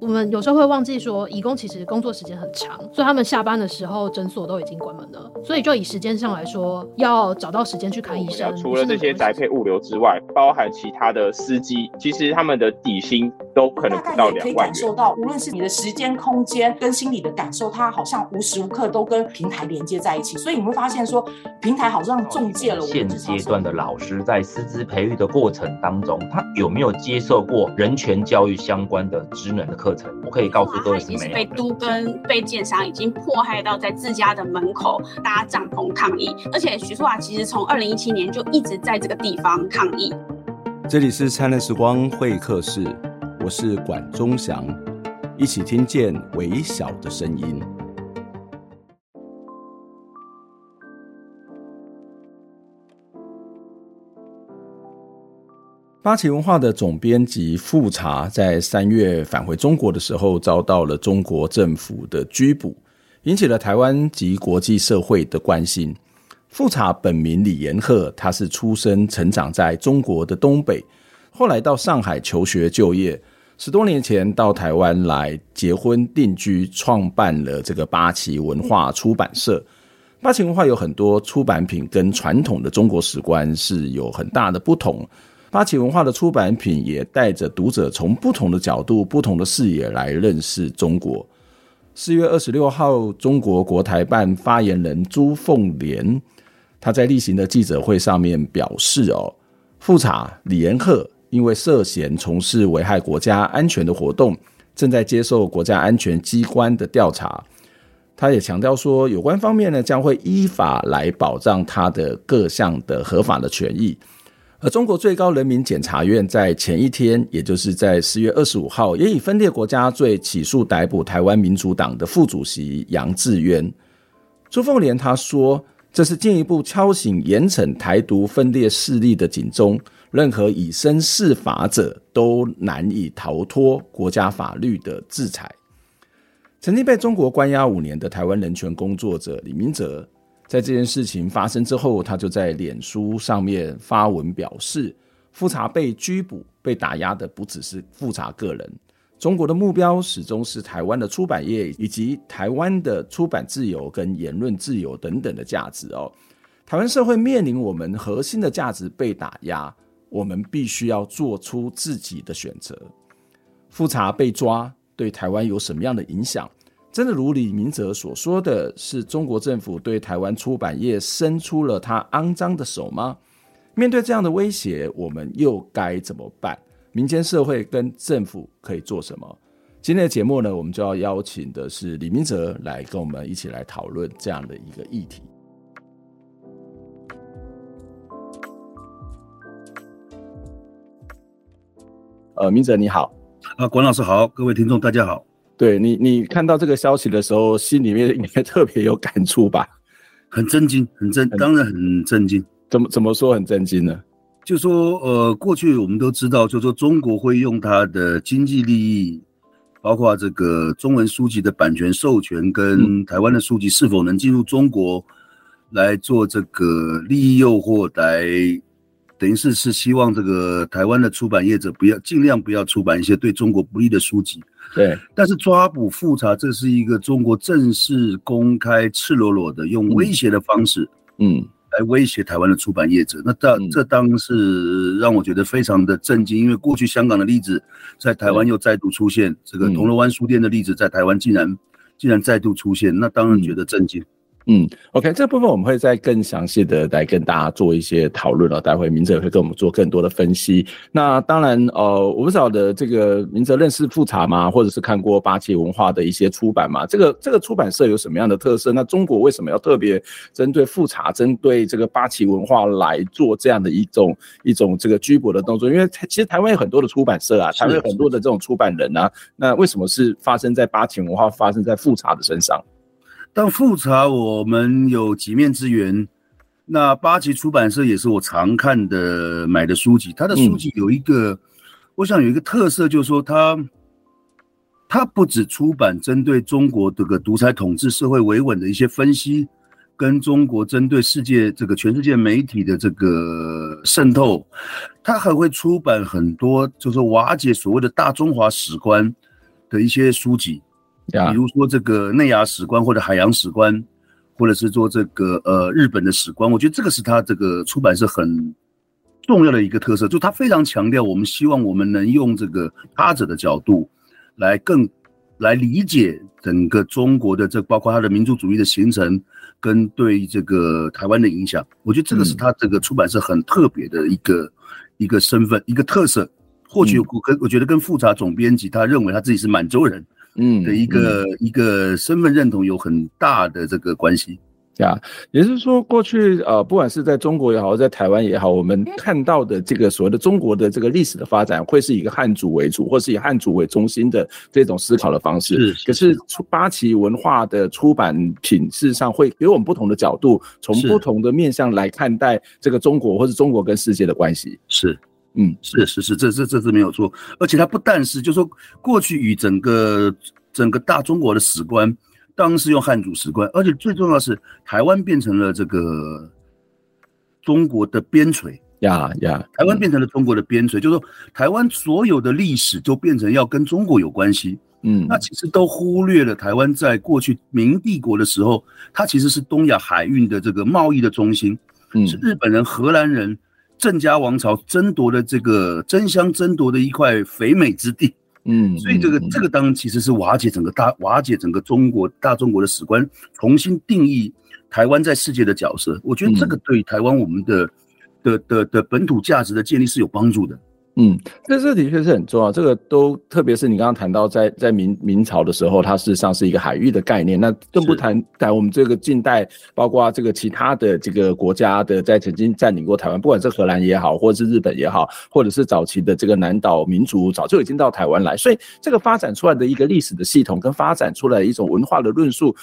我们有时候会忘记说，义工其实工作时间很长，所以他们下班的时候诊所都已经关门了。所以就以时间上来说，要找到时间去看医生。除了这些宅配物流之外，包含其他的司机，其实他们的底薪都可能不到两万元。可以感受到，无论是你的时间、空间跟心理的感受，它好像无时无刻都跟平台连接在一起。所以你会发现说，平台好像中介了我们。现阶段的老师在师资培育的过程当中，他有没有接受过人权教育相关的职能的课程？我可以告诉各位是没有。被都跟被建商已经迫害到在自家的门口搭帐篷抗议，而且徐淑华其实从二零一七年就一直在这个地方抗议。这里是灿烂时光会客室，我是管中祥，一起听见微小的声音。八旗文化的总编辑富察在三月返回中国的时候，遭到了中国政府的拘捕，引起了台湾及国际社会的关心。富察本名李延鹤，他是出生成长在中国的东北，后来到上海求学就业，十多年前到台湾来结婚定居，创办了这个八旗文化出版社。八旗文化有很多出版品跟传统的中国史观是有很大的不同。八旗文化的出版品也带着读者从不同的角度、不同的视野来认识中国。四月二十六号，中国国台办发言人朱凤莲他在例行的记者会上面表示：“哦，复查李延鹤因为涉嫌从事危害国家安全的活动，正在接受国家安全机关的调查。”他也强调说，有关方面呢将会依法来保障他的各项的合法的权益。而中国最高人民检察院在前一天，也就是在四月二十五号，也以分裂国家罪起诉逮捕台湾民主党的副主席杨志渊。朱凤莲他说，这是进一步敲醒严惩台独分裂势力的警钟，任何以身试法者都难以逃脱国家法律的制裁。曾经被中国关押五年的台湾人权工作者李明哲。在这件事情发生之后，他就在脸书上面发文表示，富察被拘捕、被打压的不只是富察个人，中国的目标始终是台湾的出版业以及台湾的出版自由跟言论自由等等的价值哦。台湾社会面临我们核心的价值被打压，我们必须要做出自己的选择。富察被抓对台湾有什么样的影响？真的如李明哲所说的是中国政府对台湾出版业伸出了他肮脏的手吗？面对这样的威胁，我们又该怎么办？民间社会跟政府可以做什么？今天的节目呢，我们就要邀请的是李明哲来跟我们一起来讨论这样的一个议题。呃，明哲你好，啊，管老师好，各位听众大家好。对你，你看到这个消息的时候，心里面应该特别有感触吧？很震惊，很震，当然很震惊。怎么怎么说很震惊呢？就说呃，过去我们都知道，就说中国会用它的经济利益，包括这个中文书籍的版权授权跟台湾的书籍是否能进入中国来做这个利益诱惑来。等于是是希望这个台湾的出版业者不要尽量不要出版一些对中国不利的书籍。对，但是抓捕复查，这是一个中国正式、公开、赤裸裸的用威胁的方式，嗯，来威胁台湾的出版业者。那当这当是让我觉得非常的震惊，因为过去香港的例子在台湾又再度出现，这个铜锣湾书店的例子在台湾竟然竟然再度出现，那当然觉得震惊。嗯，OK，这部分我们会再更详细的来跟大家做一些讨论了。待会明哲也会跟我们做更多的分析。那当然，呃，我不晓得这个明哲认识富察吗？或者是看过八旗文化的一些出版吗？这个这个出版社有什么样的特色？那中国为什么要特别针对富察，针对这个八旗文化来做这样的一种一种这个拘捕的动作？因为其实台湾有很多的出版社啊，台湾有很多的这种出版人啊，那为什么是发生在八旗文化，发生在富察的身上？但复查我们有几面之缘，那八旗出版社也是我常看的买的书籍。他的书籍有一个，嗯、我想有一个特色，就是说他他不止出版针对中国这个独裁统治、社会维稳的一些分析，跟中国针对世界这个全世界媒体的这个渗透，他还会出版很多，就是瓦解所谓的大中华史观。的一些书籍，呀比如说这个内亚史观或者海洋史观，或者是说这个呃日本的史观，我觉得这个是他这个出版社很重要的一个特色，就他非常强调，我们希望我们能用这个他者的角度来更来理解整个中国的这包括他的民族主义的形成跟对这个台湾的影响，我觉得这个是他这个出版社很特别的一个一个身份一个特色。或许我跟我觉得跟富察总编辑他认为他自己是满洲人，嗯的一个一个身份认同有很大的这个关系。呀，也就是说，过去呃，不管是在中国也好，在台湾也好，我们看到的这个所谓的中国的这个历史的发展，会是以一个汉族为主，或是以汉族为中心的这种思考的方式。是，可是出八旗文化的出版品，事实上会给我们不同的角度，从不同的面向来看待这个中国，或是中国跟世界的关系。是，嗯，是是是，这这这是没有错。而且它不但是，就是说过去与整个整个大中国的史观。当时用汉族史观，而且最重要的是，台湾变成了这个中国的边陲呀呀，台湾变成了中国的边陲，就是说台湾所有的历史都变成要跟中国有关系。嗯，那其实都忽略了台湾在过去明帝国的时候，它其实是东亚海运的这个贸易的中心，嗯，是日本人、荷兰人、郑家王朝争夺的这个争相争夺的一块肥美之地。嗯，所以这个这个当然其实是瓦解整个大瓦解整个中国大中国的史观，重新定义台湾在世界的角色。我觉得这个对台湾我们的的的的本土价值的建立是有帮助的。嗯，这这的确是很重要。这个都特别是你刚刚谈到在，在在明明朝的时候，它事实上是一个海域的概念。那更不谈谈我们这个近代，包括这个其他的这个国家的在曾经占领过台湾，不管是荷兰也好，或者是日本也好，或者是早期的这个南岛民族，早就已经到台湾来。所以这个发展出来的一个历史的系统，跟发展出来的一种文化的论述。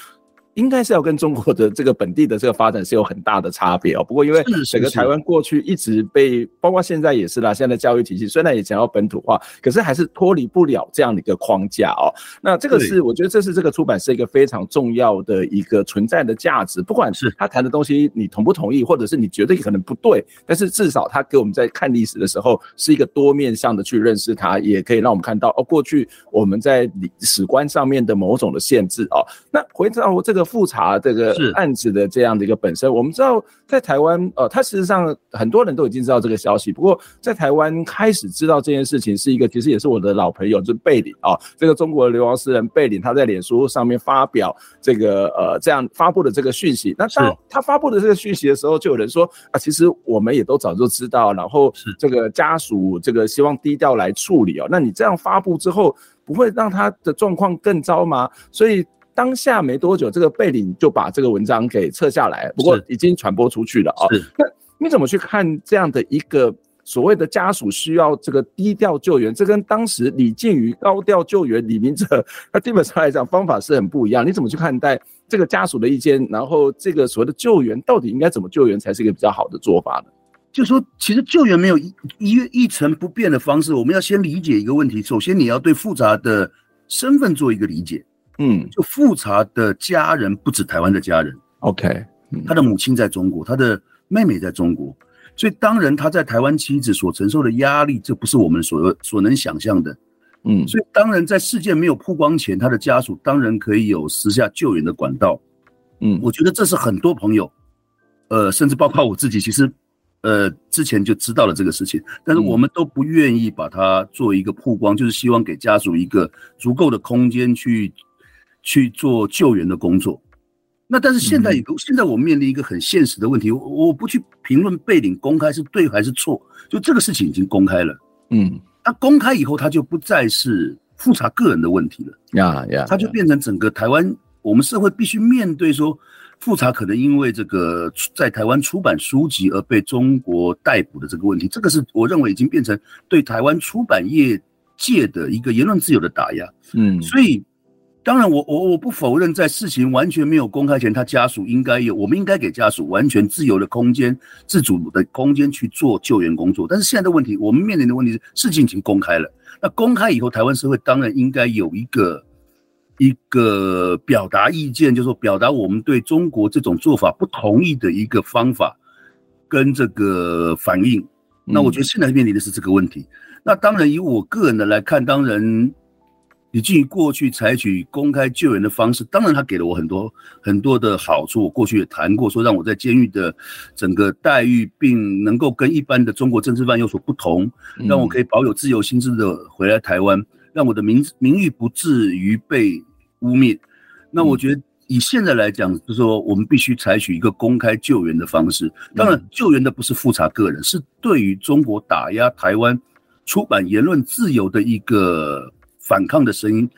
应该是要跟中国的这个本地的这个发展是有很大的差别哦。不过因为整个台湾过去一直被，包括现在也是啦，现在的教育体系虽然也想要本土化，可是还是脱离不了这样的一个框架哦。那这个是我觉得这是这个出版社一个非常重要的一个存在的价值。不管是他谈的东西你同不同意，或者是你觉得可能不对，但是至少他给我们在看历史的时候是一个多面向的去认识它，也可以让我们看到哦，过去我们在史观上面的某种的限制哦。那回到这个。复查这个案子的这样的一个本身，我们知道在台湾，呃，他事实上很多人都已经知道这个消息。不过在台湾开始知道这件事情，是一个其实也是我的老朋友，就是贝林啊，这个中国的流亡诗人贝林，他在脸书上面发表这个呃这样发布的这个讯息。那当他发布的这个讯息的时候，就有人说啊，其实我们也都早就知道，然后这个家属这个希望低调来处理哦。那你这样发布之后，不会让他的状况更糟吗？所以。当下没多久，这个贝林就把这个文章给撤下来，不过已经传播出去了啊。那你怎么去看这样的一个所谓的家属需要这个低调救援？这跟当时李靖宇高调救援李明哲，那基本上来讲方法是很不一样。你怎么去看待这个家属的意见？然后这个所谓的救援到底应该怎么救援才是一个比较好的做法呢？就说，其实救援没有一一一成不变的方式。我们要先理解一个问题，首先你要对复杂的身份做一个理解。嗯，就富察的家人不止台湾的家人，OK，他的母亲在中国，他的妹妹在中国，所以当然他在台湾妻子所承受的压力，这不是我们所所能想象的，嗯，所以当然在事件没有曝光前，他的家属当然可以有私下救援的管道，嗯，我觉得这是很多朋友，呃，甚至包括我自己，其实。呃，之前就知道了这个事情，但是我们都不愿意把它做一个曝光，嗯、就是希望给家属一个足够的空间去去做救援的工作。那但是现在有，嗯、现在我面临一个很现实的问题，我我不去评论贝林公开是对还是错，就这个事情已经公开了，嗯，那公开以后，它就不再是复查个人的问题了，呀呀，它就变成整个台湾我们社会必须面对说。复查可能因为这个在台湾出版书籍而被中国逮捕的这个问题，这个是我认为已经变成对台湾出版业界的一个言论自由的打压。嗯，所以当然我我我不否认，在事情完全没有公开前，他家属应该有，我们应该给家属完全自由的空间、自主的空间去做救援工作。但是现在的问题，我们面临的问题是事情已经公开了，那公开以后，台湾社会当然应该有一个。一个表达意见，就是说表达我们对中国这种做法不同意的一个方法，跟这个反应。那我觉得现在面临的是这个问题。那当然，以我个人的来看，当然，你基于过去采取公开救援的方式，当然他给了我很多很多的好处。我过去也谈过，说让我在监狱的整个待遇，并能够跟一般的中国政治犯有所不同，让我可以保有自由心智的回来台湾，让我的名名誉不至于被污蔑。那我觉得以现在来讲，就是说我们必须采取一个公开救援的方式。当然，救援的不是复查个人，是对于中国打压台湾出版言论自由的一个。反抗的声音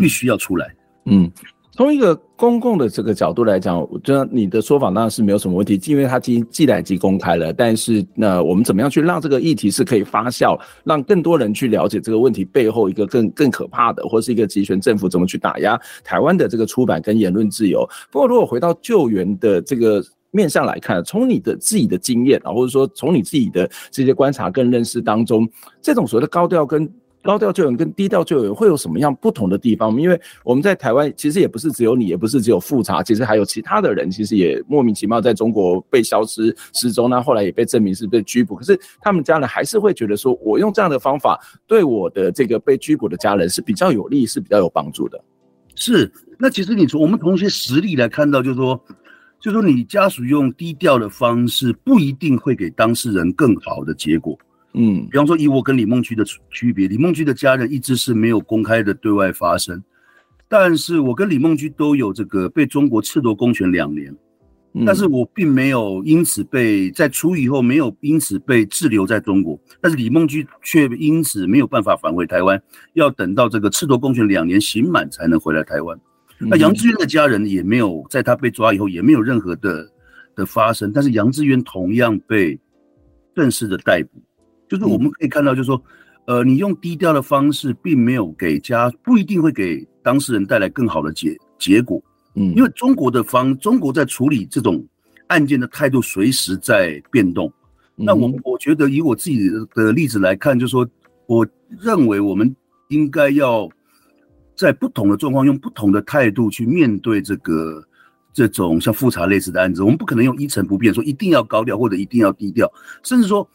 必须要出来。嗯，从一个公共的这个角度来讲，我觉得你的说法当然是没有什么问题，因为它既既然已经公开了。但是，那我们怎么样去让这个议题是可以发酵，让更多人去了解这个问题背后一个更更可怕的，或是一个集权政府怎么去打压台湾的这个出版跟言论自由。不过，如果回到救援的这个面向来看，从你的自己的经验啊，或者说从你自己的这些观察跟认识当中，这种所谓的高调跟高调救人跟低调救人会有什么样不同的地方？因为我们在台湾，其实也不是只有你，也不是只有富察，其实还有其他的人，其实也莫名其妙在中国被消失失踪，那后来也被证明是被拘捕。可是他们家人还是会觉得说，我用这样的方法对我的这个被拘捕的家人是比较有利，是比较有帮助的。是，那其实你从我们从一些实例来看到，就是说，就说你家属用低调的方式，不一定会给当事人更好的结果。嗯，比方说以我跟李梦居的区别，李梦居的家人一直是没有公开的对外发声，但是我跟李梦居都有这个被中国赤夺公权两年，但是我并没有因此被在出狱以后没有因此被滞留在中国，但是李梦居却因此没有办法返回台湾，要等到这个赤夺公权两年刑满才能回来台湾。那杨志渊的家人也没有在他被抓以后也没有任何的的发生，但是杨志渊同样被正式的逮捕。就是我们可以看到，就是说，呃，你用低调的方式，并没有给家不一定会给当事人带来更好的结结果，嗯，因为中国的方，中国在处理这种案件的态度随时在变动。那我我觉得以我自己的例子来看，就是说，我认为我们应该要在不同的状况，用不同的态度去面对这个这种像复查类似的案子。我们不可能用一成不变，说一定要高调或者一定要低调，甚至说。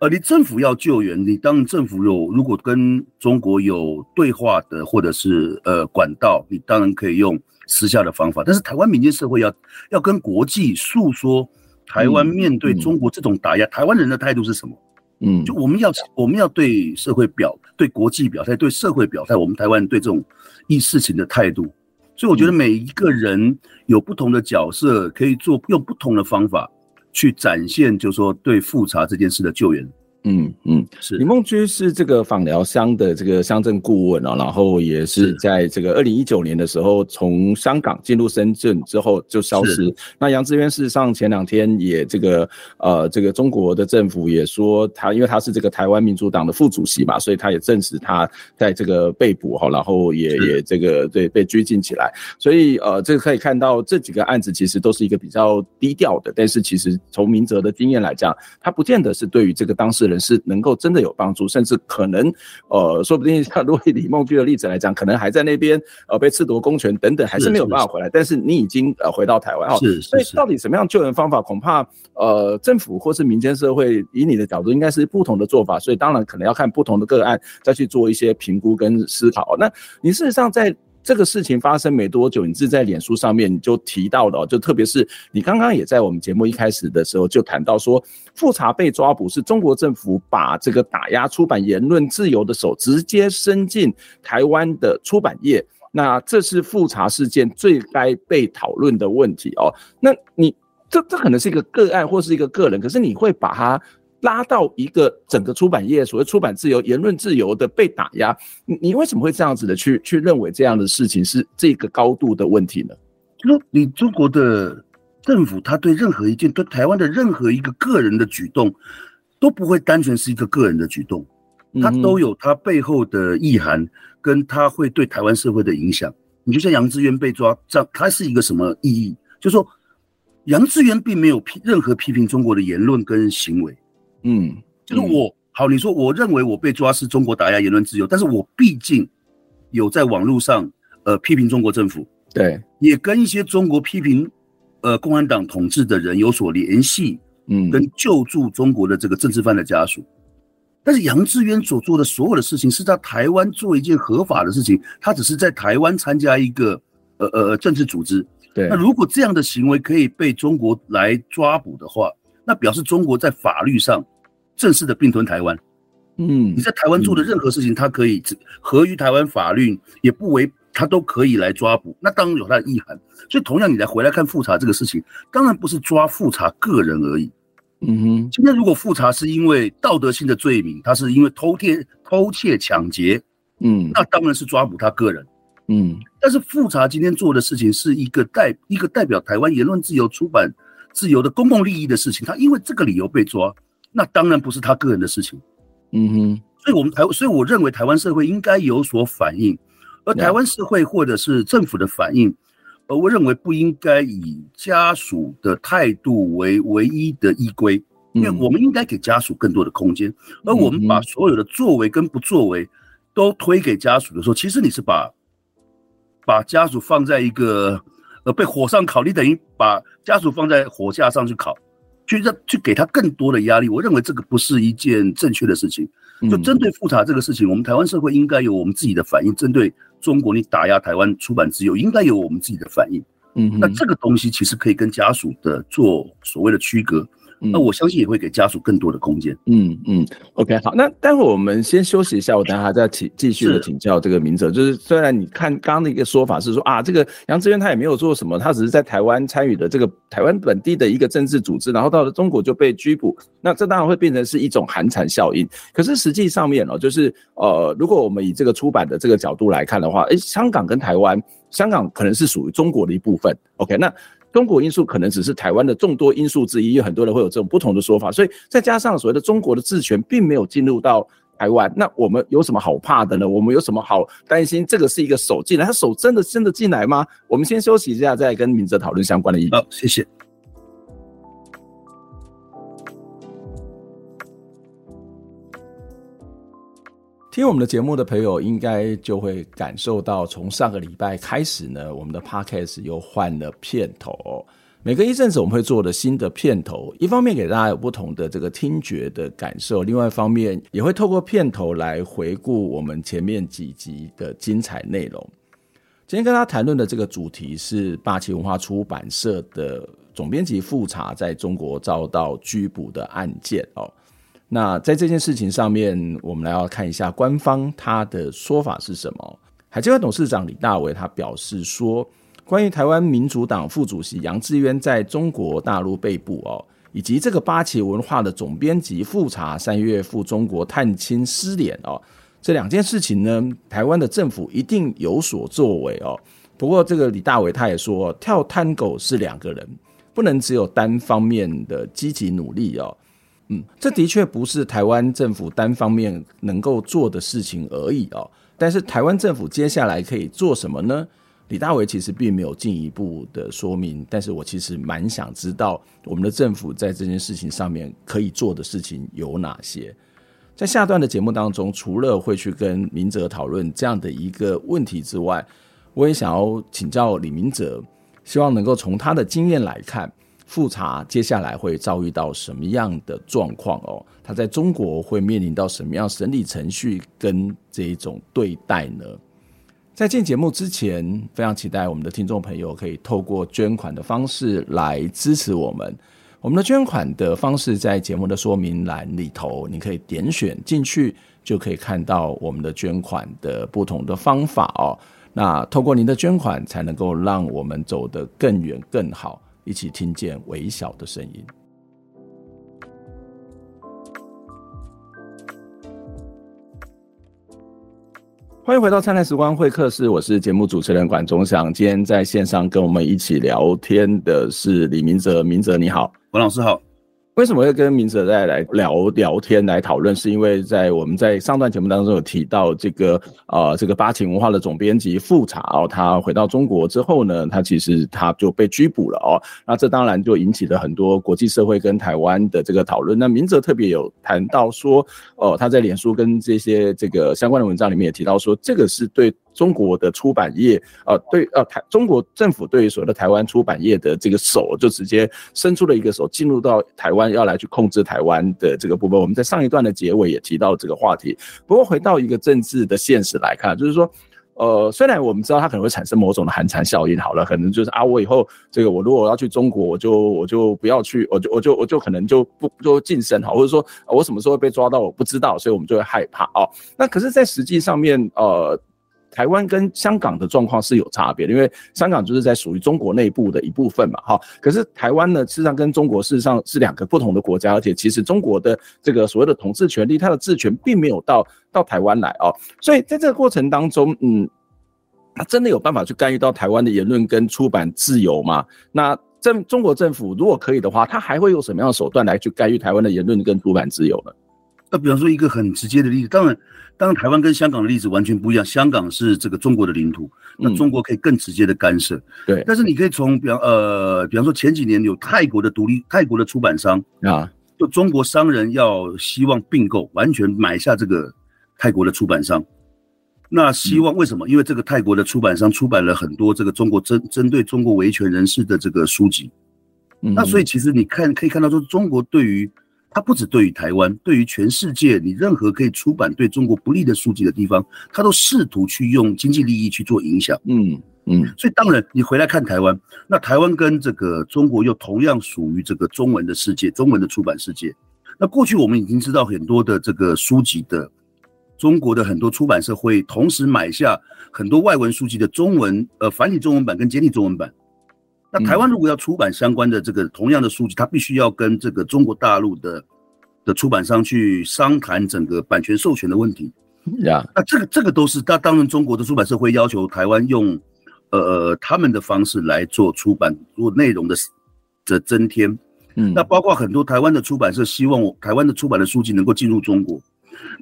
呃，你政府要救援，你当政府有如果跟中国有对话的，或者是呃管道，你当然可以用私下的方法。但是台湾民间社会要要跟国际诉说台湾面对中国这种打压，台湾人的态度是什么？嗯，就我们要我们要对社会表对国际表态，对社会表态，我们台湾人对这种一事情的态度。所以我觉得每一个人有不同的角色，可以做用不同的方法。去展现，就是说对复查这件事的救援。嗯嗯，是李梦居是这个访疗乡的这个乡镇顾问啊，然后也是在这个二零一九年的时候从香港进入深圳之后就消失。那杨志渊事实上前两天也这个呃这个中国的政府也说他，因为他是这个台湾民主党的副主席嘛，所以他也证实他在这个被捕哈，然后也也这个对被拘禁起来。所以呃这个可以看到这几个案子其实都是一个比较低调的，但是其实从明哲的经验来讲，他不见得是对于这个当事人。人是能够真的有帮助，甚至可能，呃，说不定像如果以李梦居的例子来讲，可能还在那边呃被赤夺公权等等，还是没有办法回来。但是你已经呃回到台湾哈，是，所以到底什么样救援方法，恐怕呃政府或是民间社会以你的角度，应该是不同的做法。所以当然可能要看不同的个案，再去做一些评估跟思考。那你事实上在。这个事情发生没多久，你是在脸书上面你就提到了，就特别是你刚刚也在我们节目一开始的时候就谈到说，复查被抓捕是中国政府把这个打压出版言论自由的手直接伸进台湾的出版业，那这是复查事件最该被讨论的问题哦。那你这这可能是一个个案或是一个个人，可是你会把它。拉到一个整个出版业，所谓出版自由、言论自由的被打压，你你为什么会这样子的去去认为这样的事情是这个高度的问题呢？就说你中国的政府，他对任何一件对台湾的任何一个个人的举动，都不会单纯是一个个人的举动，他都有他背后的意涵，跟他会对台湾社会的影响。你就像杨志渊被抓，这样他是一个什么意义？就说杨志渊并没有批任何批评中国的言论跟行为。嗯，就是我好，你说我认为我被抓是中国打压言论自由，但是我毕竟有在网络上呃批评中国政府，对，也跟一些中国批评呃共产党统治的人有所联系，嗯，跟救助中国的这个政治犯的家属，但是杨志渊所做的所有的事情是在台湾做一件合法的事情，他只是在台湾参加一个呃呃政治组织。对，那如果这样的行为可以被中国来抓捕的话，那表示中国在法律上正式的并吞台湾。嗯，你在台湾做的任何事情，它可以合于台湾法律，也不违，它都可以来抓捕。那当然有它的意涵。所以同样，你来回来看复查这个事情，当然不是抓复查个人而已。嗯哼，今天如果复查是因为道德性的罪名，他是因为偷窃、偷窃、抢劫，嗯，那当然是抓捕他个人。嗯，但是复查今天做的事情是一个代一个代表台湾言论自由、出版自由的公共利益的事情，他因为这个理由被抓，那当然不是他个人的事情。嗯哼，所以我们台，所以我认为台湾社会应该有所反应，而台湾社会或者是政府的反应，而我认为不应该以家属的态度为唯一的依归，因为我们应该给家属更多的空间，而我们把所有的作为跟不作为都推给家属的时候，其实你是把把家属放在一个呃被火上烤，你等于把家属放在火架上去烤。去让去给他更多的压力，我认为这个不是一件正确的事情。就针对复查这个事情，我们台湾社会应该有我们自己的反应。针对中国你打压台湾出版自由，应该有我们自己的反应。嗯，那这个东西其实可以跟家属的做所谓的区隔。那我相信也会给家属更多的空间。嗯嗯，OK，好，那待会我们先休息一下，我等下再请继续的请教这个明哲。就是虽然你看刚刚的一个说法是说啊，这个杨志渊他也没有做什么，他只是在台湾参与的这个台湾本地的一个政治组织，然后到了中国就被拘捕，那这当然会变成是一种寒蝉效应。可是实际上面哦，就是呃，如果我们以这个出版的这个角度来看的话，诶，香港跟台湾，香港可能是属于中国的一部分。OK，那。中国因素可能只是台湾的众多因素之一，有很多人会有这种不同的说法，所以再加上所谓的中国的治权并没有进入到台湾，那我们有什么好怕的呢？我们有什么好担心？这个是一个手进来，他手真的真的进来吗？我们先休息一下，再跟明哲讨论相关的议题。好，谢谢。听我们的节目的朋友，应该就会感受到，从上个礼拜开始呢，我们的 Podcast 又换了片头。每隔一阵子，我们会做的新的片头，一方面给大家有不同的这个听觉的感受，另外一方面也会透过片头来回顾我们前面几集的精彩内容。今天跟大家谈论的这个主题是霸气文化出版社的总编辑复查在中国遭到拘捕的案件哦。那在这件事情上面，我们来要看一下官方他的说法是什么。海基会董事长李大为他表示说，关于台湾民主党副主席杨志渊在中国大陆被捕哦，以及这个八旗文化的总编辑富察三月赴中国探亲失联哦，这两件事情呢，台湾的政府一定有所作为哦。不过这个李大为他也说，跳探狗是两个人，不能只有单方面的积极努力哦。嗯，这的确不是台湾政府单方面能够做的事情而已哦。但是台湾政府接下来可以做什么呢？李大为其实并没有进一步的说明，但是我其实蛮想知道我们的政府在这件事情上面可以做的事情有哪些。在下段的节目当中，除了会去跟明哲讨论这样的一个问题之外，我也想要请教李明哲，希望能够从他的经验来看。复查接下来会遭遇到什么样的状况哦？他在中国会面临到什么样审理程序跟这一种对待呢？在进节目之前，非常期待我们的听众朋友可以透过捐款的方式来支持我们。我们的捐款的方式在节目的说明栏里头，你可以点选进去，就可以看到我们的捐款的不同的方法哦。那透过您的捐款，才能够让我们走得更远更好。一起听见微小的声音。欢迎回到灿烂时光会客室，我是节目主持人管中祥。今天在线上跟我们一起聊天的是李明哲，明哲你好，文老师好。为什么会跟明哲再来聊聊天来讨论？是因为在我们在上段节目当中有提到这个、呃，这个八旗文化的总编辑富察哦，他回到中国之后呢，他其实他就被拘捕了哦。那这当然就引起了很多国际社会跟台湾的这个讨论。那明哲特别有谈到说，哦，他在脸书跟这些这个相关的文章里面也提到说，这个是对中国的出版业，呃，对，呃，台中国政府对于所谓的台湾出版业的这个手，就直接伸出了一个手，进入到台湾，要来去控制台湾的这个部分。我们在上一段的结尾也提到这个话题。不过回到一个政治的现实来看，就是说。呃，虽然我们知道它可能会产生某种的寒蝉效应，好了，可能就是啊，我以后这个我如果要去中国，我就我就不要去，我就我就我就可能就不就晋升好，或者说我什么时候被抓到，我不知道，所以我们就会害怕哦。那可是，在实际上面，呃，台湾跟香港的状况是有差别的，因为香港就是在属于中国内部的一部分嘛，哈。可是台湾呢，事实上跟中国事实上是两个不同的国家，而且其实中国的这个所谓的统治权力，它的治权并没有到。到台湾来哦，所以在这个过程当中，嗯，他真的有办法去干预到台湾的言论跟出版自由吗？那政中国政府如果可以的话，他还会用什么样的手段来去干预台湾的言论跟出版自由呢？那比方说一个很直接的例子，当然，当然台湾跟香港的例子完全不一样，香港是这个中国的领土，那中国可以更直接的干涉。嗯、对，但是你可以从比方呃，比方说前几年有泰国的独立泰国的出版商啊，就中国商人要希望并购，完全买下这个。泰国的出版商，那希望为什么？因为这个泰国的出版商出版了很多这个中国针针对中国维权人士的这个书籍，那所以其实你看可以看到说，中国对于它不止对于台湾，对于全世界，你任何可以出版对中国不利的书籍的地方，它都试图去用经济利益去做影响。嗯嗯，所以当然你回来看台湾，那台湾跟这个中国又同样属于这个中文的世界，中文的出版世界。那过去我们已经知道很多的这个书籍的。中国的很多出版社会同时买下很多外文书籍的中文，呃，繁体中文版跟简体中文版。那台湾如果要出版相关的这个同样的书籍，它必须要跟这个中国大陆的的出版商去商谈整个版权授权的问题。呀，那这个这个都是，那当然中国的出版社会要求台湾用，呃，他们的方式来做出版做内容的的增添。嗯，那包括很多台湾的出版社希望我台湾的出版的书籍能够进入中国。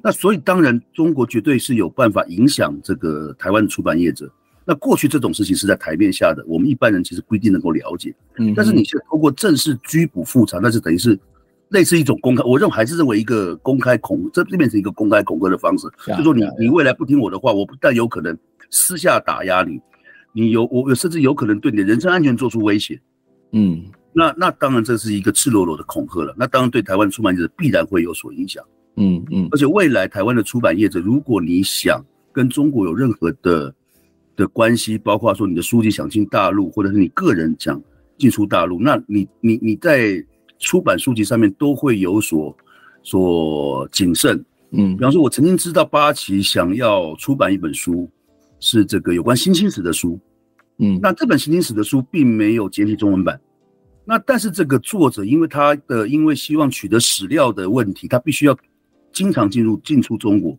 那所以当然，中国绝对是有办法影响这个台湾的出版业者。那过去这种事情是在台面下的，我们一般人其实不一定能够了解。嗯，但是你现在通过正式拘捕复查，那是等于是类似一种公开，我认为还是认为一个公开恐，这这变成一个公开恐吓的方式。就说你你未来不听我的话，我不但有可能私下打压你，你有我甚至有可能对你的人身安全做出威胁。嗯，那那当然这是一个赤裸裸的恐吓了。那当然对台湾出版业者必然会有所影响。嗯嗯，而且未来台湾的出版业者，如果你想跟中国有任何的的关系，包括说你的书籍想进大陆，或者是你个人想进出大陆，那你你你在出版书籍上面都会有所所谨慎。嗯，比方说，我曾经知道八旗想要出版一本书，是这个有关新清史的书。嗯，那这本新清史的书并没有简体中文版。那但是这个作者因为他的因为希望取得史料的问题，他必须要。经常进入进出中国，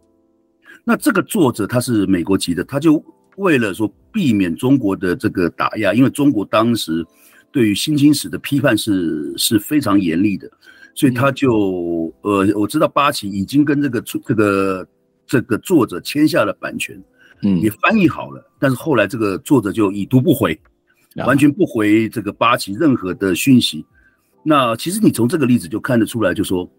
那这个作者他是美国籍的，他就为了说避免中国的这个打压，因为中国当时对于新清史的批判是是非常严厉的，所以他就呃，我知道八旗已经跟这个这个这个作者签下了版权，嗯，也翻译好了，但是后来这个作者就已读不回，完全不回这个八旗任何的讯息。那其实你从这个例子就看得出来，就说。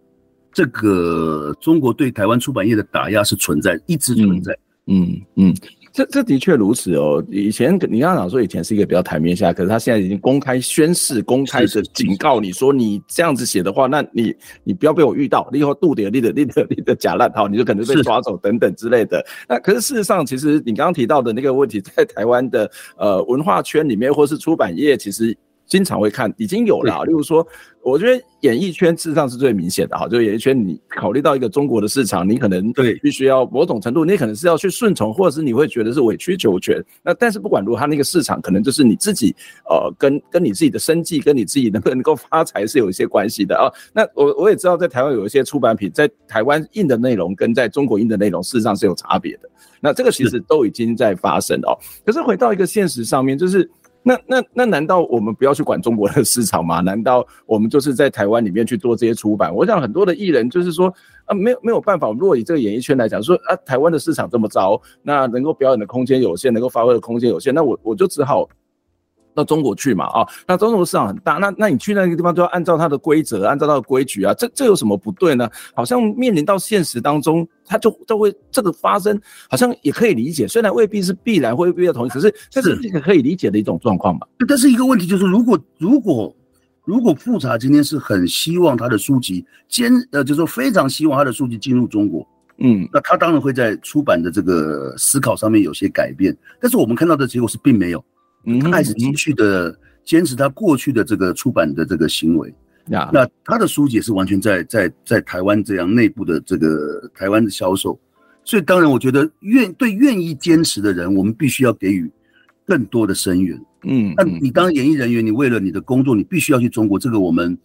这个中国对台湾出版业的打压是存在，一直存在。嗯嗯，嗯，这这的确如此哦。以前你刚刚讲说以前是一个比较台面下，可是他现在已经公开宣誓、公开的警告你说，你这样子写的话，那你你不要被我遇到，你以后度点你的你的你的假烂套，你就可能被抓走等等之类的。那可是事实上，其实你刚刚提到的那个问题，在台湾的呃文化圈里面，或是出版业，其实。经常会看，已经有了。例如说，我觉得演艺圈事实上是最明显的哈，就是演艺圈，你考虑到一个中国的市场，你可能对必须要某种程度，你可能是要去顺从，或者是你会觉得是委曲求全。那但是不管如何，他那个市场可能就是你自己，呃，跟跟你自己的生计，跟你自己能不能够发财是有一些关系的啊。那我我也知道，在台湾有一些出版品，在台湾印的内容跟在中国印的内容事实上是有差别的。那这个其实都已经在发生哦。可是回到一个现实上面，就是。那那那难道我们不要去管中国的市场吗？难道我们就是在台湾里面去做这些出版？我想很多的艺人就是说啊，没有没有办法。如果以这个演艺圈来讲，说啊，台湾的市场这么糟，那能够表演的空间有限，能够发挥的空间有限，那我我就只好。到中国去嘛，啊，那中国市场很大，那那你去那个地方就要按照它的规则，按照它的规矩啊，这这有什么不对呢？好像面临到现实当中，它就都会这个发生，好像也可以理解，虽然未必是必然，未必要同意，可是这是一个可以理解的一种状况吧。但是一个问题就是，如果如果如果复查今天是很希望他的书籍坚呃，就是说非常希望他的书籍进入中国。嗯，那他当然会在出版的这个思考上面有些改变，但是我们看到的结果是并没有，还是继续的坚持他过去的这个出版的这个行为。呀，那他的书籍也是完全在在在台湾这样内部的这个台湾的销售，所以当然我觉得愿对愿意坚持的人，我们必须要给予更多的声援。嗯，那你当演艺人员，你为了你的工作，你必须要去中国，这个我们。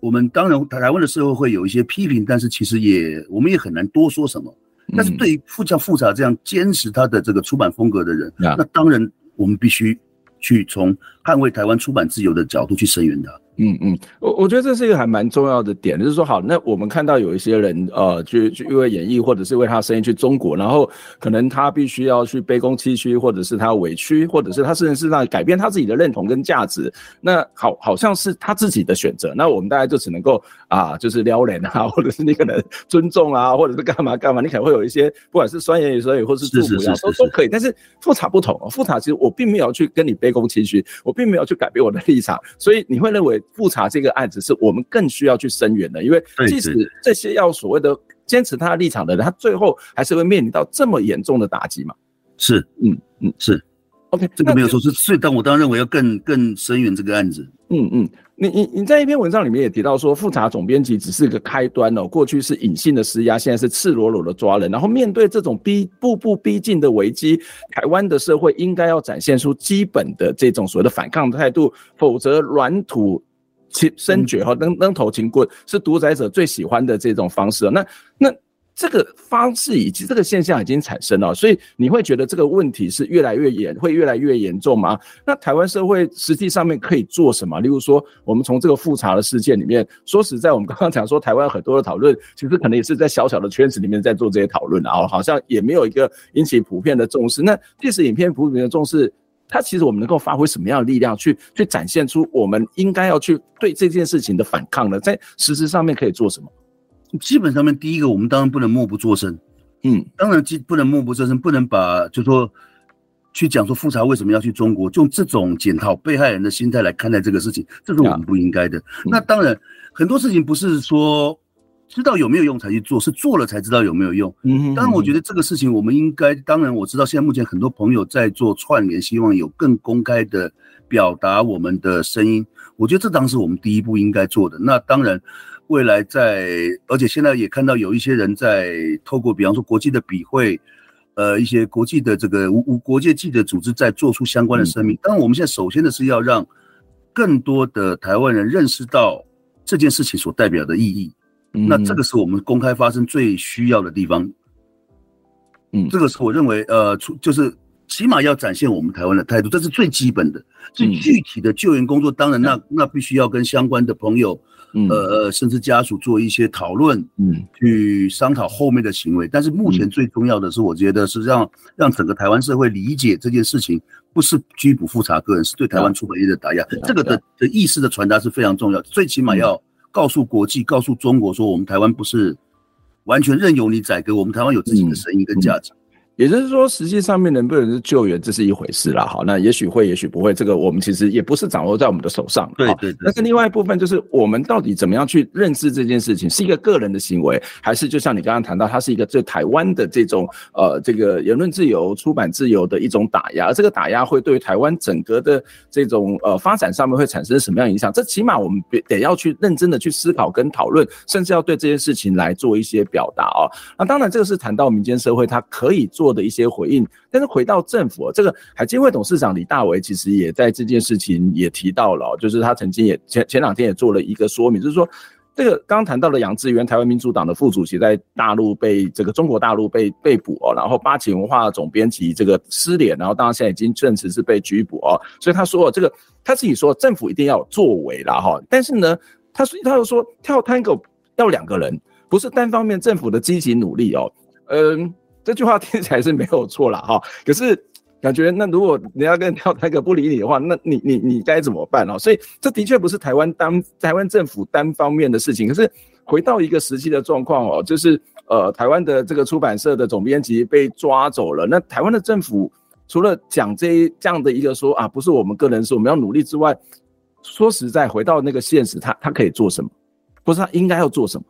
我们当然，台湾的社会会有一些批评，但是其实也我们也很难多说什么。但是对于富像富察这样坚持他的这个出版风格的人，嗯、那当然我们必须去从捍卫台湾出版自由的角度去声援他。嗯嗯，我我觉得这是一个还蛮重要的点，就是说，好，那我们看到有一些人，呃，去去因为演艺或者是为他生意去中国，然后可能他必须要去卑躬屈膝，或者是他委屈，或者是他甚至是让改变他自己的认同跟价值，那好好像是他自己的选择，那我们大家就只能够啊，就是撩人啊，或者是你可能尊重啊，或者是干嘛干嘛，你可能会有一些不管是酸言酸语或是祝福啊，都都可以，但是复查不同，复查其实我并没有去跟你卑躬屈膝，我并没有去改变我的立场，所以你会认为。复查这个案子是我们更需要去声援的，因为即使这些要所谓的坚持他的立场的人，他最后还是会面临到这么严重的打击嘛？是，嗯嗯，是。OK，这个没有说是，所以但我当然认为要更更深远这个案子。嗯嗯，你你你在一篇文章里面也提到说，复查总编辑只是个开端哦，过去是隐性的施压，现在是赤裸裸的抓人。然后面对这种逼步步逼近的危机，台湾的社会应该要展现出基本的这种所谓的反抗的态度，否则软土。其深掘哈，扔扔头擒棍是独裁者最喜欢的这种方式。那那这个方式以及这个现象已经产生了，所以你会觉得这个问题是越来越严，会越来越严重吗？那台湾社会实际上面可以做什么？例如说，我们从这个复查的事件里面，说实在，我们刚刚讲说台湾很多的讨论，其实可能也是在小小的圈子里面在做这些讨论，啊好像也没有一个引起普遍的重视。那即使影片普遍的重视。它其实我们能够发挥什么样的力量去去展现出我们应该要去对这件事情的反抗呢？在实质上面可以做什么？基本上面第一个，我们当然不能默不作声。嗯，当然既不能默不作声，不能把就说去讲说复查为什么要去中国，用这种检讨被害人的心态来看待这个事情，这是我们不应该的。嗯、那当然很多事情不是说。知道有没有用才去做，是做了才知道有没有用。嗯，当然，我觉得这个事情我们应该，当然我知道现在目前很多朋友在做串联，希望有更公开的表达我们的声音。我觉得这当时我们第一步应该做的。那当然，未来在，而且现在也看到有一些人在透过，比方说国际的笔会，呃，一些国际的这个无无国际记者组织在做出相关的声明。当然，我们现在首先的是要让更多的台湾人认识到这件事情所代表的意义。那这个是我们公开发声最需要的地方，嗯，这个是我认为，呃，出就是起码要展现我们台湾的态度，这是最基本的。最具体的救援工作，当然那那必须要跟相关的朋友，呃呃，甚至家属做一些讨论，嗯，去商讨后面的行为。但是目前最重要的是，我觉得是让让整个台湾社会理解这件事情不是拘捕复查个人，是对台湾出版业的打压。这个的的意识的传达是非常重要的，最起码要。告诉国际，告诉中国，说我们台湾不是完全任由你宰割，我们台湾有自己的声音跟价值。也就是说，实际上面能不能是救援，这是一回事啦。好，那也许会，也许不会，这个我们其实也不是掌握在我们的手上。对对。但是另外一部分就是，我们到底怎么样去认知这件事情，是一个个人的行为，还是就像你刚刚谈到，它是一个对台湾的这种呃这个言论自由、出版自由的一种打压？而这个打压会对台湾整个的这种呃发展上面会产生什么样影响？这起码我们得要去认真的去思考跟讨论，甚至要对这件事情来做一些表达哦。那当然，这个是谈到民间社会它可以做的一些回应，但是回到政府，这个海基会董事长李大为其实也在这件事情也提到了，就是他曾经也前前两天也做了一个说明，就是说这个刚谈到了杨智渊，台湾民主党的副主席在大陆被这个中国大陆被被捕哦，然后八旗文化总编辑这个失联，然后当然现在已经证实是被拘捕哦，所以他说这个他自己说政府一定要作为了哈，但是呢，他说他又说跳探戈要两个人，不是单方面政府的积极努力哦，嗯。这句话听起来是没有错了哈，可是感觉那如果人家跟跳台个不理你的话，那你你你该怎么办哦？所以这的确不是台湾单台湾政府单方面的事情。可是回到一个实际的状况哦，就是呃台湾的这个出版社的总编辑被抓走了，那台湾的政府除了讲这这样的一个说啊，不是我们个人，是我们要努力之外，说实在回到那个现实，他他可以做什么？不是他应该要做什么？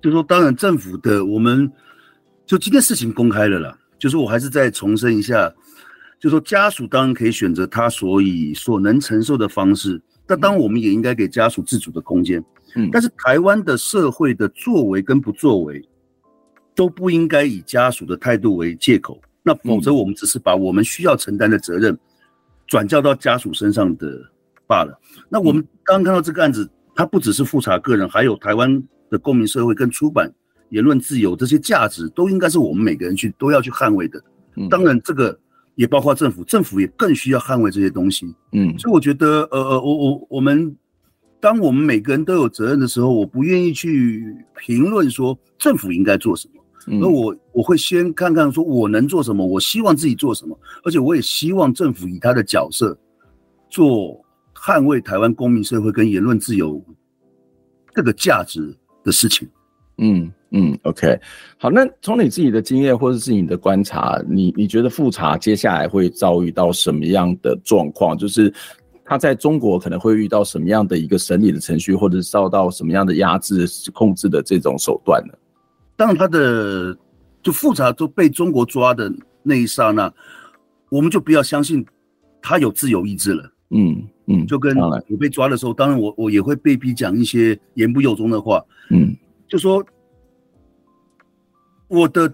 就说，当然政府的我们。就今天事情公开了啦，就是我还是再重申一下，就是说家属当然可以选择他所以所能承受的方式，但当然我们也应该给家属自主的空间。嗯，但是台湾的社会的作为跟不作为，都不应该以家属的态度为借口，那否则我们只是把我们需要承担的责任转交到家属身上的罢了。那我们刚刚看到这个案子，它不只是复查个人，还有台湾的公民社会跟出版。言论自由这些价值都应该是我们每个人去都要去捍卫的。当然，这个也包括政府，政府也更需要捍卫这些东西。嗯，所以我觉得，呃呃，我我我们，当我们每个人都有责任的时候，我不愿意去评论说政府应该做什么。那我我会先看看说我能做什么，我希望自己做什么，而且我也希望政府以他的角色做捍卫台湾公民社会跟言论自由这个价值的事情。嗯。嗯，OK，好，那从你自己的经验或者是你的观察，你你觉得复查接下来会遭遇到什么样的状况？就是他在中国可能会遇到什么样的一个审理的程序，或者是受到什么样的压制、控制的这种手段呢？当他的就复查都被中国抓的那一刹那，我们就不要相信他有自由意志了。嗯嗯，就跟我被抓的时候，当然我我也会被逼讲一些言不由衷的话。嗯，就说。我的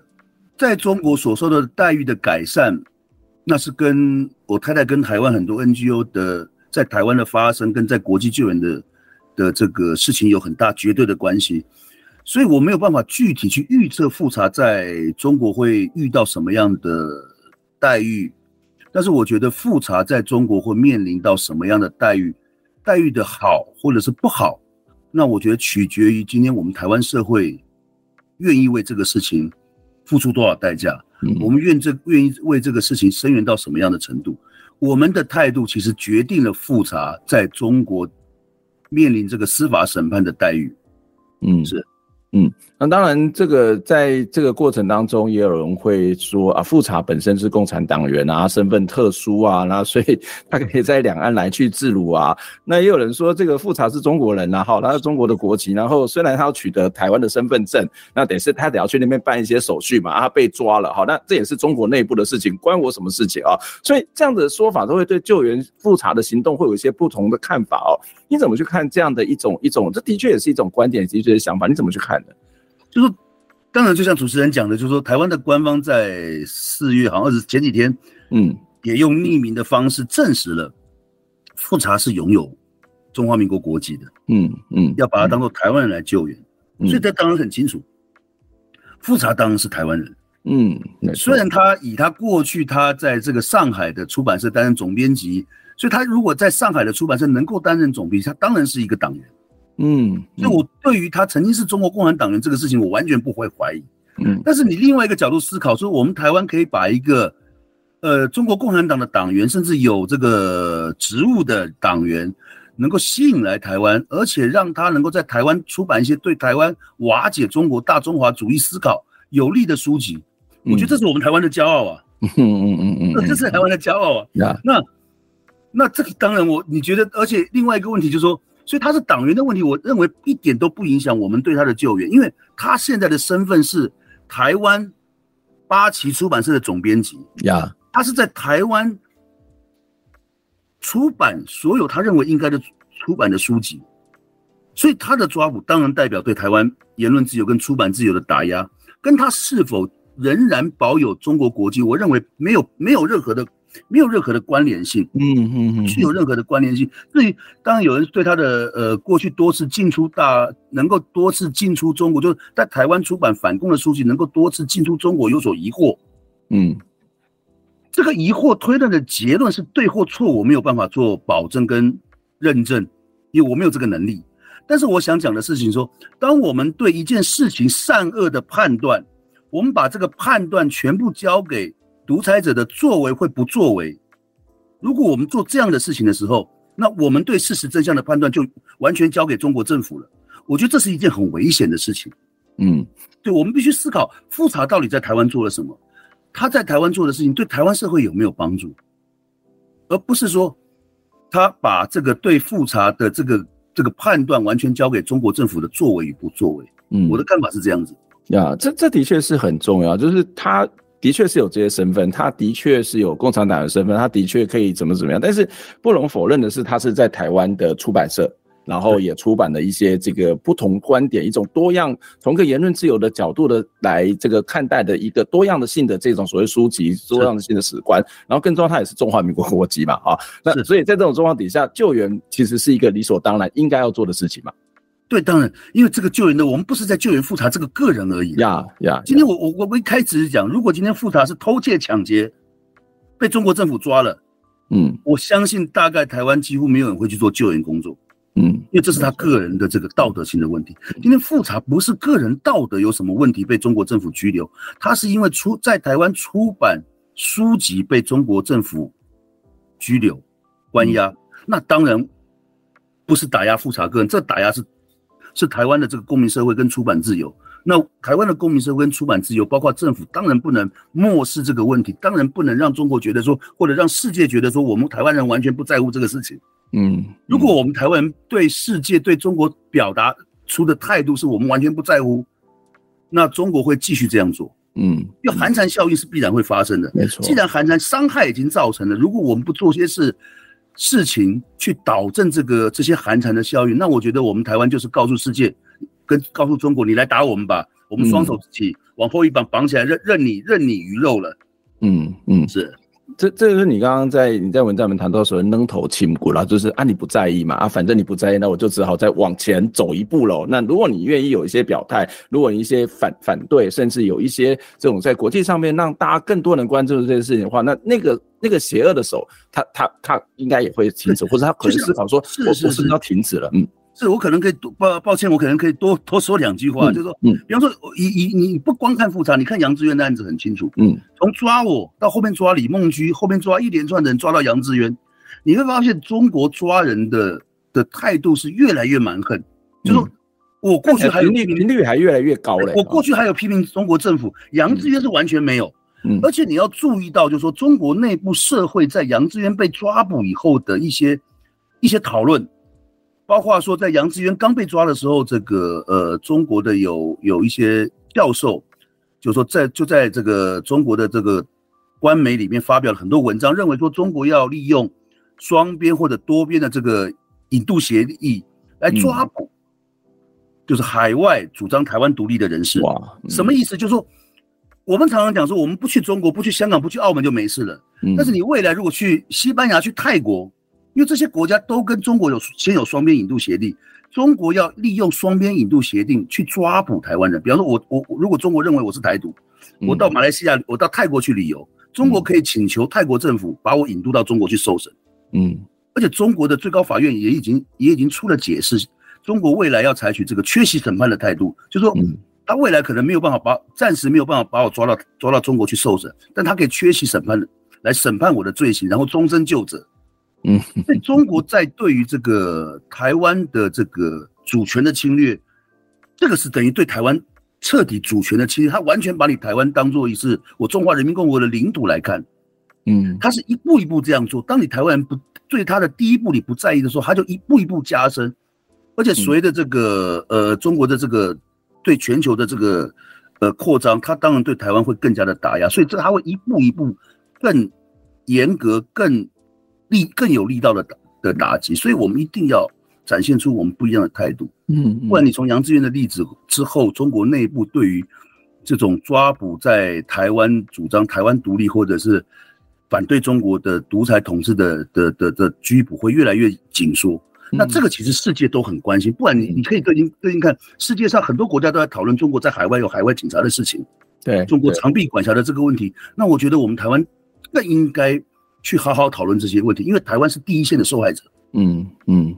在中国所受的待遇的改善，那是跟我太太跟台湾很多 NGO 的在台湾的发生，跟在国际救援的的这个事情有很大绝对的关系，所以我没有办法具体去预测复查在中国会遇到什么样的待遇，但是我觉得复查在中国会面临到什么样的待遇，待遇的好或者是不好，那我觉得取决于今天我们台湾社会。愿意为这个事情付出多少代价？嗯，我们愿这愿意为这个事情声援到什么样的程度？我们的态度其实决定了复查在中国面临这个司法审判的待遇。嗯，是。嗯，那当然，这个在这个过程当中，也有人会说啊，富察本身是共产党员啊，身份特殊啊，那所以他可以在两岸来去自如啊。那也有人说，这个富察是中国人啊，好，他是中国的国籍，然后虽然他要取得台湾的身份证，那得是他得要去那边办一些手续嘛，他被抓了，好，那这也是中国内部的事情，关我什么事情啊？所以这样的说法都会对救援富察的行动会有一些不同的看法哦。你怎么去看这样的一种一种？这的确也是一种观点，的确是想法。你怎么去看呢？就是，当然，就像主持人讲的，就是说，台湾的官方在四月好像是前几天，嗯，也用匿名的方式证实了，富察是拥有中华民国国籍的，嗯嗯，要把他当做台湾人来救援，嗯、所以他当然很清楚，富察当然是台湾人，嗯，虽然他以他过去他在这个上海的出版社担任总编辑。所以，他如果在上海的出版社能够担任总编辑，他当然是一个党员。嗯，所以我对于他曾经是中国共产党员这个事情，我完全不会怀疑。嗯，但是你另外一个角度思考，说我们台湾可以把一个呃中国共产党的党员，甚至有这个职务的党员，能够吸引来台湾，而且让他能够在台湾出版一些对台湾瓦解中国大中华主义思考有利的书籍，我觉得这是我们台湾的骄傲啊。嗯嗯嗯嗯，这是台湾的骄傲啊。那。那这个当然，我你觉得，而且另外一个问题就是说，所以他是党员的问题，我认为一点都不影响我们对他的救援，因为他现在的身份是台湾八旗出版社的总编辑呀，他是在台湾出版所有他认为应该的出版的书籍，所以他的抓捕当然代表对台湾言论自由跟出版自由的打压，跟他是否仍然保有中国国籍，我认为没有没有任何的。没有任何的关联性，嗯嗯嗯，具有任何的关联性。至于当然有人对他的呃过去多次进出大，能够多次进出中国，就是在台湾出版反共的书籍，能够多次进出中国有所疑惑，嗯，这个疑惑推论的结论是对或错，我没有办法做保证跟认证，因为我没有这个能力。但是我想讲的事情说，当我们对一件事情善恶的判断，我们把这个判断全部交给。独裁者的作为会不作为。如果我们做这样的事情的时候，那我们对事实真相的判断就完全交给中国政府了。我觉得这是一件很危险的事情。嗯，对，我们必须思考复查到底在台湾做了什么，他在台湾做的事情对台湾社会有没有帮助，而不是说他把这个对复查的这个这个判断完全交给中国政府的作为与不作为。嗯，我的看法是这样子。呀，这这的确是很重要，就是他。的确是有这些身份，他的确是有共产党的身份，他的确可以怎么怎么样。但是不容否认的是，他是在台湾的出版社，然后也出版了一些这个不同观点、一种多样、从个言论自由的角度的来这个看待的一个多样的性的这种所谓书籍、多样性的史观。然后更重要，他也是中华民国国籍嘛，啊，那所以在这种状况底下，救援其实是一个理所当然应该要做的事情嘛。对，当然，因为这个救援的，我们不是在救援富察这个个人而已。呀呀，今天我我我我一开始讲，如果今天富察是偷窃抢劫，被中国政府抓了，嗯，我相信大概台湾几乎没有人会去做救援工作，嗯，因为这是他个人的这个道德性的问题。今天富察不是个人道德有什么问题被中国政府拘留，他是因为出在台湾出版书籍被中国政府拘留关押，嗯，那当然不是打压富察个人，这打压是。是台湾的这个公民社会跟出版自由，那台湾的公民社会跟出版自由，包括政府，当然不能漠视这个问题，当然不能让中国觉得说，或者让世界觉得说，我们台湾人完全不在乎这个事情。嗯，嗯，如果我们台湾人对世界对中国表达出的态度是我们完全不在乎，那中国会继续这样做。嗯，因为寒蝉效应是必然会发生的。没错，既然寒蝉伤害已经造成了，如果我们不做些事。事情去导正这个这些寒蝉的效应，那我觉得我们台湾就是告诉世界，跟告诉中国，你来打我们吧，我们双手一起往后一绑，绑起来，任任你任你鱼肉了。嗯嗯，是。这这就是你刚刚在你在文章里面谈到说扔头轻骨了，就是啊你不在意嘛啊反正你不在意，那我就只好再往前走一步喽。那如果你愿意有一些表态，如果你一些反反对，甚至有一些这种在国际上面让大家更多人关注这件事情的话，那那个那个邪恶的手，他他他应该也会停止，或者他可能思考说，是是是，是要停止了，嗯。是我可能可以多抱抱歉，我可能可以多多说两句话，嗯、就是说，嗯，比方说，你你你不光看复查，你看杨志渊的案子很清楚，嗯，从抓我到后面抓李梦居，后面抓一连串的人抓到杨志渊，你会发现中国抓人的的态度是越来越蛮横，嗯、就是说我过去还有频率频率还越来越高嘞，我过去还有批评中国政府，杨志渊是完全没有，嗯，而且你要注意到，就是说中国内部社会在杨志渊被抓捕以后的一些一些讨论。包括说，在杨致渊刚被抓的时候，这个呃，中国的有有一些教授，就说在就在这个中国的这个官媒里面发表了很多文章，认为说中国要利用双边或者多边的这个引渡协议来抓捕，就是海外主张台湾独立的人士。哇，什么意思？就是说我们常常讲说，我们不去中国，不去香港，不去澳门就没事了。但是你未来如果去西班牙、去泰国。因为这些国家都跟中国有先有双边引渡协定，中国要利用双边引渡协定去抓捕台湾人。比方说我，我我如果中国认为我是台独，我到马来西亚，我到泰国去旅游，中国可以请求泰国政府把我引渡到中国去受审。嗯，而且中国的最高法院也已经也已经出了解释，中国未来要采取这个缺席审判的态度，就是说他未来可能没有办法把暂时没有办法把我抓到抓到中国去受审，但他可以缺席审判来审判我的罪行，然后终身就责。嗯，所以中国在对于这个台湾的这个主权的侵略，这个是等于对台湾彻底主权的侵略，他完全把你台湾当做一次我中华人民共和国的领土来看。嗯，他是一步一步这样做。当你台湾人不对他的第一步你不在意的时候，他就一步一步加深，而且随着这个呃中国的这个对全球的这个呃扩张，他当然对台湾会更加的打压，所以这他会一步一步更严格更。力更有力道的打的打击，所以我们一定要展现出我们不一样的态度。嗯，不然你从杨志远的例子之后，中国内部对于这种抓捕在台湾主张台湾独立或者是反对中国的独裁统治的的的的拘捕会越来越紧缩。那这个其实世界都很关心。不然你你可以最近最近看世界上很多国家都在讨论中国在海外有海外警察的事情，对中国长臂管辖的这个问题。那我觉得我们台湾更应该。去好好讨论这些问题，因为台湾是第一线的受害者。嗯嗯，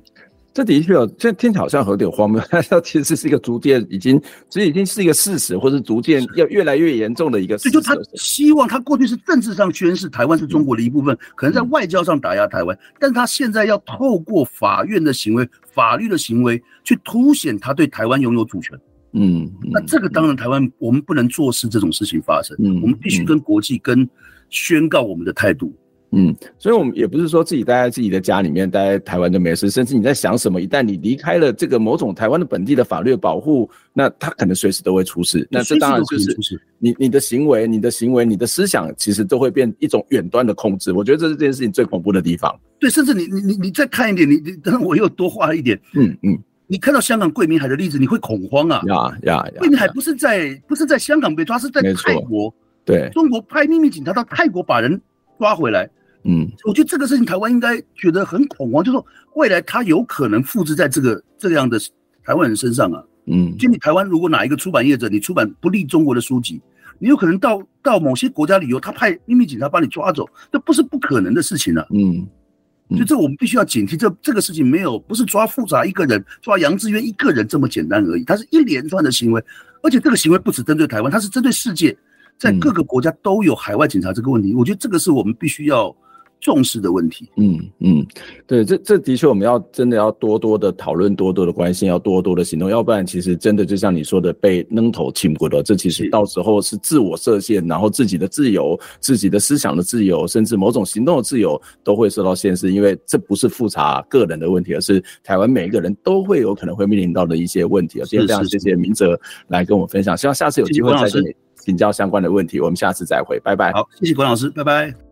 这的确哦，现在听起来好像有点荒谬，但 它其实是一个逐渐已经，其实已经是一个事实，或是逐渐要越来越严重的一个事实。就他希望他过去是政治上宣示台湾是中国的一部分，嗯、可能在外交上打压台湾，嗯、但是他现在要透过法院的行为、法律的行为去凸显他对台湾拥有主权。嗯，嗯，那这个当然台湾我们不能坐视这种事情发生，嗯，我们必须跟国际跟宣告我们的态度。嗯，所以，我们也不是说自己待在自己的家里面，待在台湾就没事。甚至你在想什么，一旦你离开了这个某种台湾的本地的法律保护，那他可能随时都会出事。那这当然就是你你的行为、你的行为、你的思想，其实都会变一种远端的控制。我觉得这是这件事情最恐怖的地方。对，甚至你你你你再看一点，你你等我又多画一点。嗯嗯，你看到香港桂民海的例子，你会恐慌啊？呀呀，桂民海不是在不是在香港被抓，是在泰国。对，中国派秘密警察到泰国把人抓回来。嗯，我觉得这个事情台湾应该觉得很恐慌，就是说未来它有可能复制在这个这样的台湾人身上啊。嗯，就你台湾如果哪一个出版业者，你出版不利中国的书籍，你有可能到到某些国家旅游，他派秘密警察把你抓走，这不是不可能的事情啊。嗯，所以这我们必须要警惕，这这个事情没有不是抓复杂一个人，抓杨志渊一个人这么简单而已，它是一连串的行为，而且这个行为不只针对台湾，它是针对世界，在各个国家都有海外警察这个问题，我觉得这个是我们必须要。重视的问题，嗯嗯，对，这这的确我们要真的要多多的讨论，多多的关心，要多多的行动，要不然其实真的就像你说的被扔头轻过的，这其实到时候是自我设限，然后自己的自由、自己的思想的自由，甚至某种行动的自由都会受到限制，因为这不是复查个人的问题，而是台湾每一个人都会有可能会面临到的一些问题。今天非常谢谢明哲来跟我们分享，希望下次有机会再跟你请教相关的问题，我们下次再会，拜拜。好，谢谢关老师，拜拜。